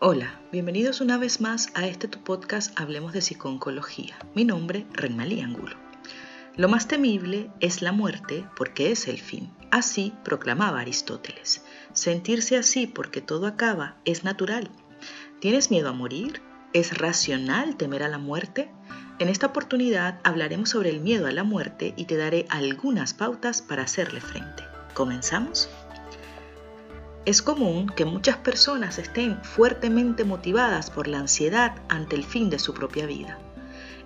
Hola, bienvenidos una vez más a este tu podcast Hablemos de Psiconcología. Mi nombre, Renmalí Angulo. Lo más temible es la muerte porque es el fin. Así proclamaba Aristóteles. Sentirse así porque todo acaba es natural. ¿Tienes miedo a morir? ¿Es racional temer a la muerte? En esta oportunidad hablaremos sobre el miedo a la muerte y te daré algunas pautas para hacerle frente. ¿Comenzamos? Es común que muchas personas estén fuertemente motivadas por la ansiedad ante el fin de su propia vida.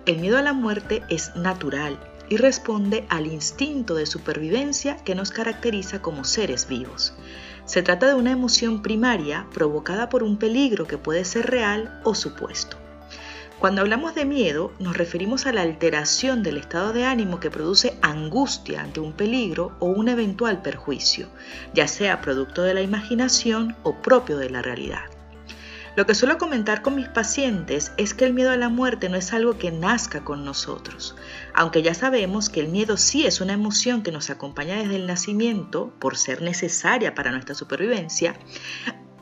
El miedo a la muerte es natural y responde al instinto de supervivencia que nos caracteriza como seres vivos. Se trata de una emoción primaria provocada por un peligro que puede ser real o supuesto. Cuando hablamos de miedo, nos referimos a la alteración del estado de ánimo que produce angustia ante un peligro o un eventual perjuicio, ya sea producto de la imaginación o propio de la realidad. Lo que suelo comentar con mis pacientes es que el miedo a la muerte no es algo que nazca con nosotros, aunque ya sabemos que el miedo sí es una emoción que nos acompaña desde el nacimiento por ser necesaria para nuestra supervivencia,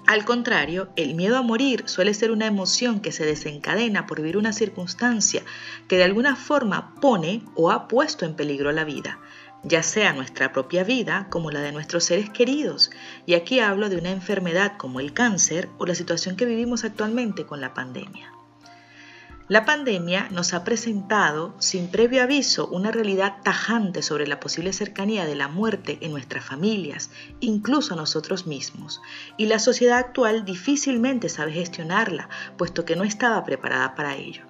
al contrario, el miedo a morir suele ser una emoción que se desencadena por vivir una circunstancia que de alguna forma pone o ha puesto en peligro la vida, ya sea nuestra propia vida como la de nuestros seres queridos. Y aquí hablo de una enfermedad como el cáncer o la situación que vivimos actualmente con la pandemia. La pandemia nos ha presentado, sin previo aviso, una realidad tajante sobre la posible cercanía de la muerte en nuestras familias, incluso a nosotros mismos, y la sociedad actual difícilmente sabe gestionarla, puesto que no estaba preparada para ello.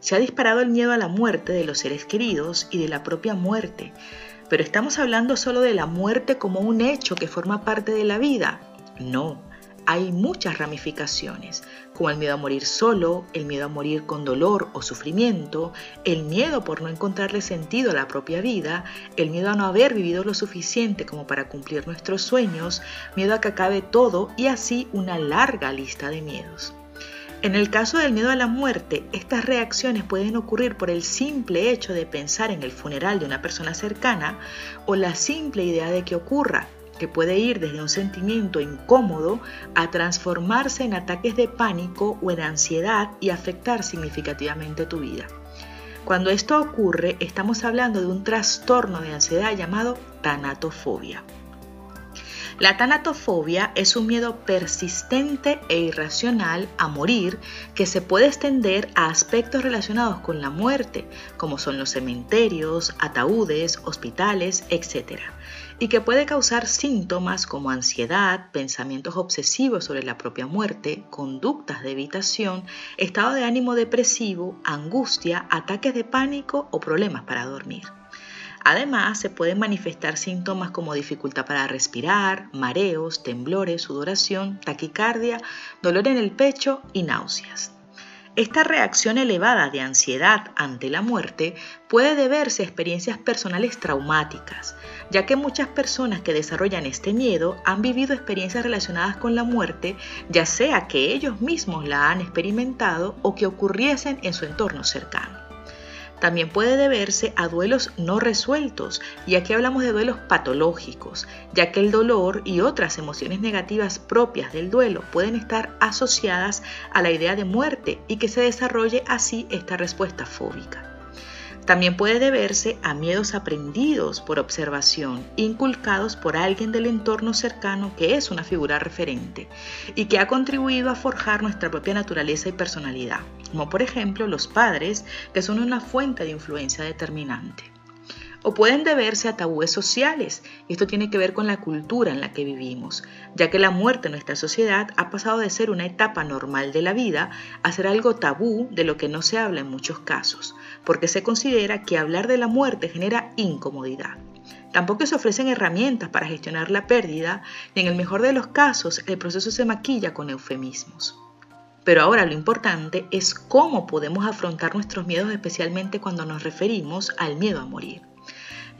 Se ha disparado el miedo a la muerte de los seres queridos y de la propia muerte, pero ¿estamos hablando solo de la muerte como un hecho que forma parte de la vida? No, hay muchas ramificaciones, como el miedo a morir solo, el miedo a morir con dolor o sufrimiento, el miedo por no encontrarle sentido a la propia vida, el miedo a no haber vivido lo suficiente como para cumplir nuestros sueños, miedo a que acabe todo y así una larga lista de miedos. En el caso del miedo a la muerte, estas reacciones pueden ocurrir por el simple hecho de pensar en el funeral de una persona cercana o la simple idea de que ocurra, que puede ir desde un sentimiento incómodo a transformarse en ataques de pánico o en ansiedad y afectar significativamente tu vida. Cuando esto ocurre, estamos hablando de un trastorno de ansiedad llamado tanatofobia. La tanatofobia es un miedo persistente e irracional a morir que se puede extender a aspectos relacionados con la muerte, como son los cementerios, ataúdes, hospitales, etc y que puede causar síntomas como ansiedad, pensamientos obsesivos sobre la propia muerte, conductas de evitación, estado de ánimo depresivo, angustia, ataques de pánico o problemas para dormir. Además, se pueden manifestar síntomas como dificultad para respirar, mareos, temblores, sudoración, taquicardia, dolor en el pecho y náuseas. Esta reacción elevada de ansiedad ante la muerte puede deberse a experiencias personales traumáticas, ya que muchas personas que desarrollan este miedo han vivido experiencias relacionadas con la muerte, ya sea que ellos mismos la han experimentado o que ocurriesen en su entorno cercano. También puede deberse a duelos no resueltos, y aquí hablamos de duelos patológicos, ya que el dolor y otras emociones negativas propias del duelo pueden estar asociadas a la idea de muerte y que se desarrolle así esta respuesta fóbica. También puede deberse a miedos aprendidos por observación, inculcados por alguien del entorno cercano que es una figura referente y que ha contribuido a forjar nuestra propia naturaleza y personalidad, como por ejemplo los padres, que son una fuente de influencia determinante. O pueden deberse a tabúes sociales, esto tiene que ver con la cultura en la que vivimos, ya que la muerte en nuestra sociedad ha pasado de ser una etapa normal de la vida a ser algo tabú de lo que no se habla en muchos casos, porque se considera que hablar de la muerte genera incomodidad. Tampoco se ofrecen herramientas para gestionar la pérdida y en el mejor de los casos el proceso se maquilla con eufemismos. Pero ahora lo importante es cómo podemos afrontar nuestros miedos especialmente cuando nos referimos al miedo a morir.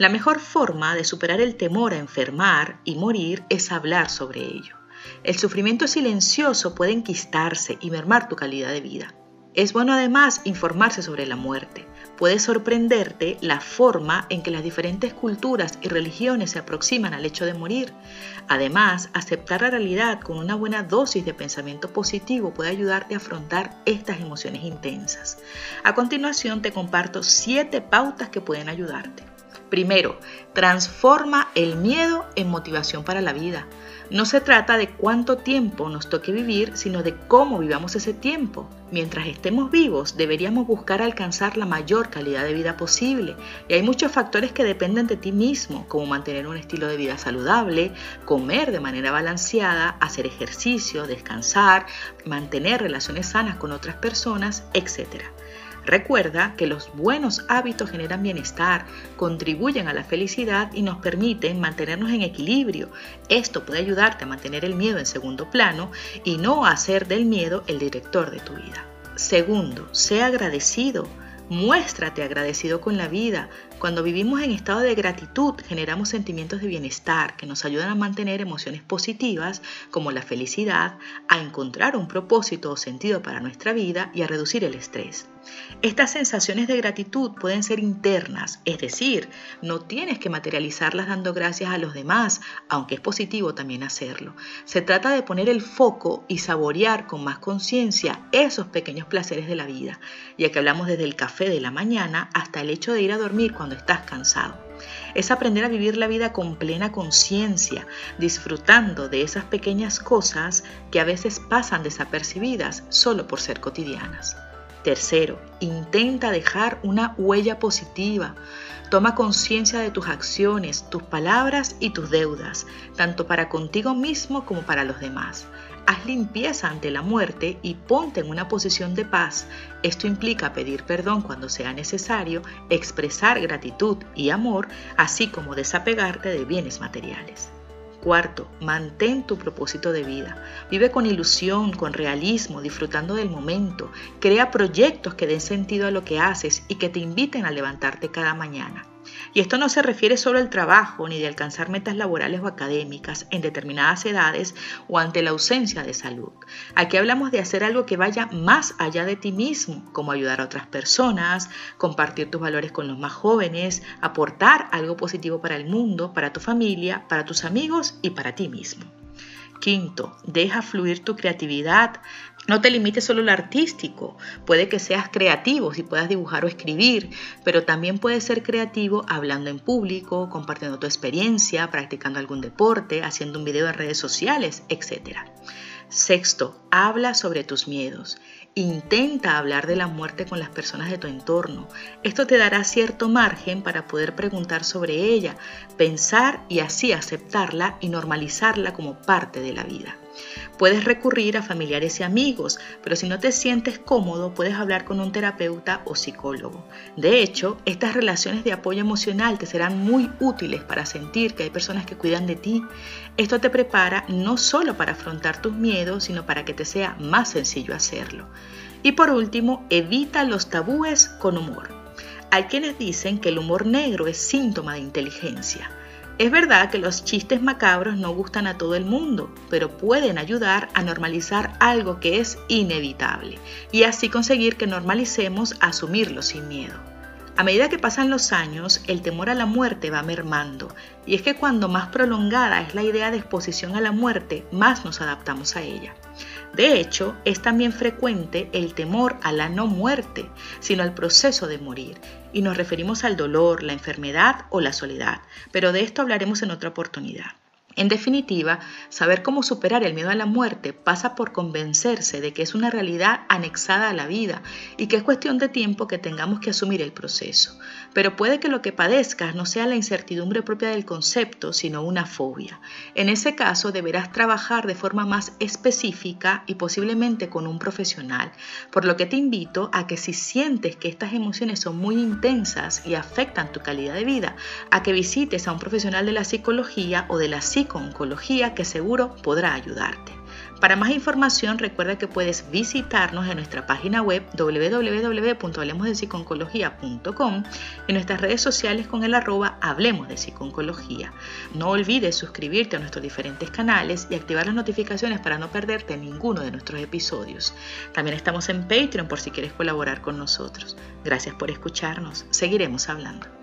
La mejor forma de superar el temor a enfermar y morir es hablar sobre ello. El sufrimiento silencioso puede enquistarse y mermar tu calidad de vida. Es bueno además informarse sobre la muerte, puede sorprenderte la forma en que las diferentes culturas y religiones se aproximan al hecho de morir. Además, aceptar la realidad con una buena dosis de pensamiento positivo puede ayudarte a afrontar estas emociones intensas. A continuación te comparto siete pautas que pueden ayudarte. Primero, transforma el miedo en motivación para la vida. No se trata de cuánto tiempo nos toque vivir, sino de cómo vivamos ese tiempo. Mientras estemos vivos, deberíamos buscar alcanzar la mayor calidad de vida posible. Y hay muchos factores que dependen de ti mismo, como mantener un estilo de vida saludable, comer de manera balanceada, hacer ejercicio, descansar, mantener relaciones sanas con otras personas, etc. Recuerda que los buenos hábitos generan bienestar, contribuyen a la felicidad y nos permiten mantenernos en equilibrio. Esto puede ayudarte a mantener el miedo en segundo plano y no hacer del miedo el director de tu vida. Segundo, sé agradecido. Muéstrate agradecido con la vida. Cuando vivimos en estado de gratitud, generamos sentimientos de bienestar que nos ayudan a mantener emociones positivas como la felicidad, a encontrar un propósito o sentido para nuestra vida y a reducir el estrés. Estas sensaciones de gratitud pueden ser internas, es decir, no tienes que materializarlas dando gracias a los demás, aunque es positivo también hacerlo. Se trata de poner el foco y saborear con más conciencia esos pequeños placeres de la vida, ya que hablamos desde el café de la mañana hasta el hecho de ir a dormir cuando estás cansado. Es aprender a vivir la vida con plena conciencia, disfrutando de esas pequeñas cosas que a veces pasan desapercibidas solo por ser cotidianas. Tercero, intenta dejar una huella positiva. Toma conciencia de tus acciones, tus palabras y tus deudas, tanto para contigo mismo como para los demás. Haz limpieza ante la muerte y ponte en una posición de paz. Esto implica pedir perdón cuando sea necesario, expresar gratitud y amor, así como desapegarte de bienes materiales. Cuarto, mantén tu propósito de vida. Vive con ilusión, con realismo, disfrutando del momento. Crea proyectos que den sentido a lo que haces y que te inviten a levantarte cada mañana. Y esto no se refiere solo al trabajo ni de alcanzar metas laborales o académicas en determinadas edades o ante la ausencia de salud. Aquí hablamos de hacer algo que vaya más allá de ti mismo, como ayudar a otras personas, compartir tus valores con los más jóvenes, aportar algo positivo para el mundo, para tu familia, para tus amigos y para ti mismo. Quinto, deja fluir tu creatividad. No te limites solo al artístico. Puede que seas creativo si puedas dibujar o escribir, pero también puedes ser creativo hablando en público, compartiendo tu experiencia, practicando algún deporte, haciendo un video en redes sociales, etc. Sexto, habla sobre tus miedos. Intenta hablar de la muerte con las personas de tu entorno. Esto te dará cierto margen para poder preguntar sobre ella, pensar y así aceptarla y normalizarla como parte de la vida. Puedes recurrir a familiares y amigos, pero si no te sientes cómodo, puedes hablar con un terapeuta o psicólogo. De hecho, estas relaciones de apoyo emocional te serán muy útiles para sentir que hay personas que cuidan de ti. Esto te prepara no solo para afrontar tus miedos, sino para que te sea más sencillo hacerlo. Y por último, evita los tabúes con humor. Hay quienes dicen que el humor negro es síntoma de inteligencia. Es verdad que los chistes macabros no gustan a todo el mundo, pero pueden ayudar a normalizar algo que es inevitable y así conseguir que normalicemos asumirlo sin miedo. A medida que pasan los años, el temor a la muerte va mermando, y es que cuando más prolongada es la idea de exposición a la muerte, más nos adaptamos a ella. De hecho, es también frecuente el temor a la no muerte, sino al proceso de morir, y nos referimos al dolor, la enfermedad o la soledad, pero de esto hablaremos en otra oportunidad. En definitiva, saber cómo superar el miedo a la muerte pasa por convencerse de que es una realidad anexada a la vida y que es cuestión de tiempo que tengamos que asumir el proceso. Pero puede que lo que padezcas no sea la incertidumbre propia del concepto, sino una fobia. En ese caso deberás trabajar de forma más específica y posiblemente con un profesional, por lo que te invito a que si sientes que estas emociones son muy intensas y afectan tu calidad de vida, a que visites a un profesional de la psicología o de la psicología oncología que seguro podrá ayudarte. Para más información recuerda que puedes visitarnos en nuestra página web www.hablemosdepsiconcología.com en nuestras redes sociales con el arroba Hablemos de Psiconcología. No olvides suscribirte a nuestros diferentes canales y activar las notificaciones para no perderte ninguno de nuestros episodios. También estamos en Patreon por si quieres colaborar con nosotros. Gracias por escucharnos. Seguiremos hablando.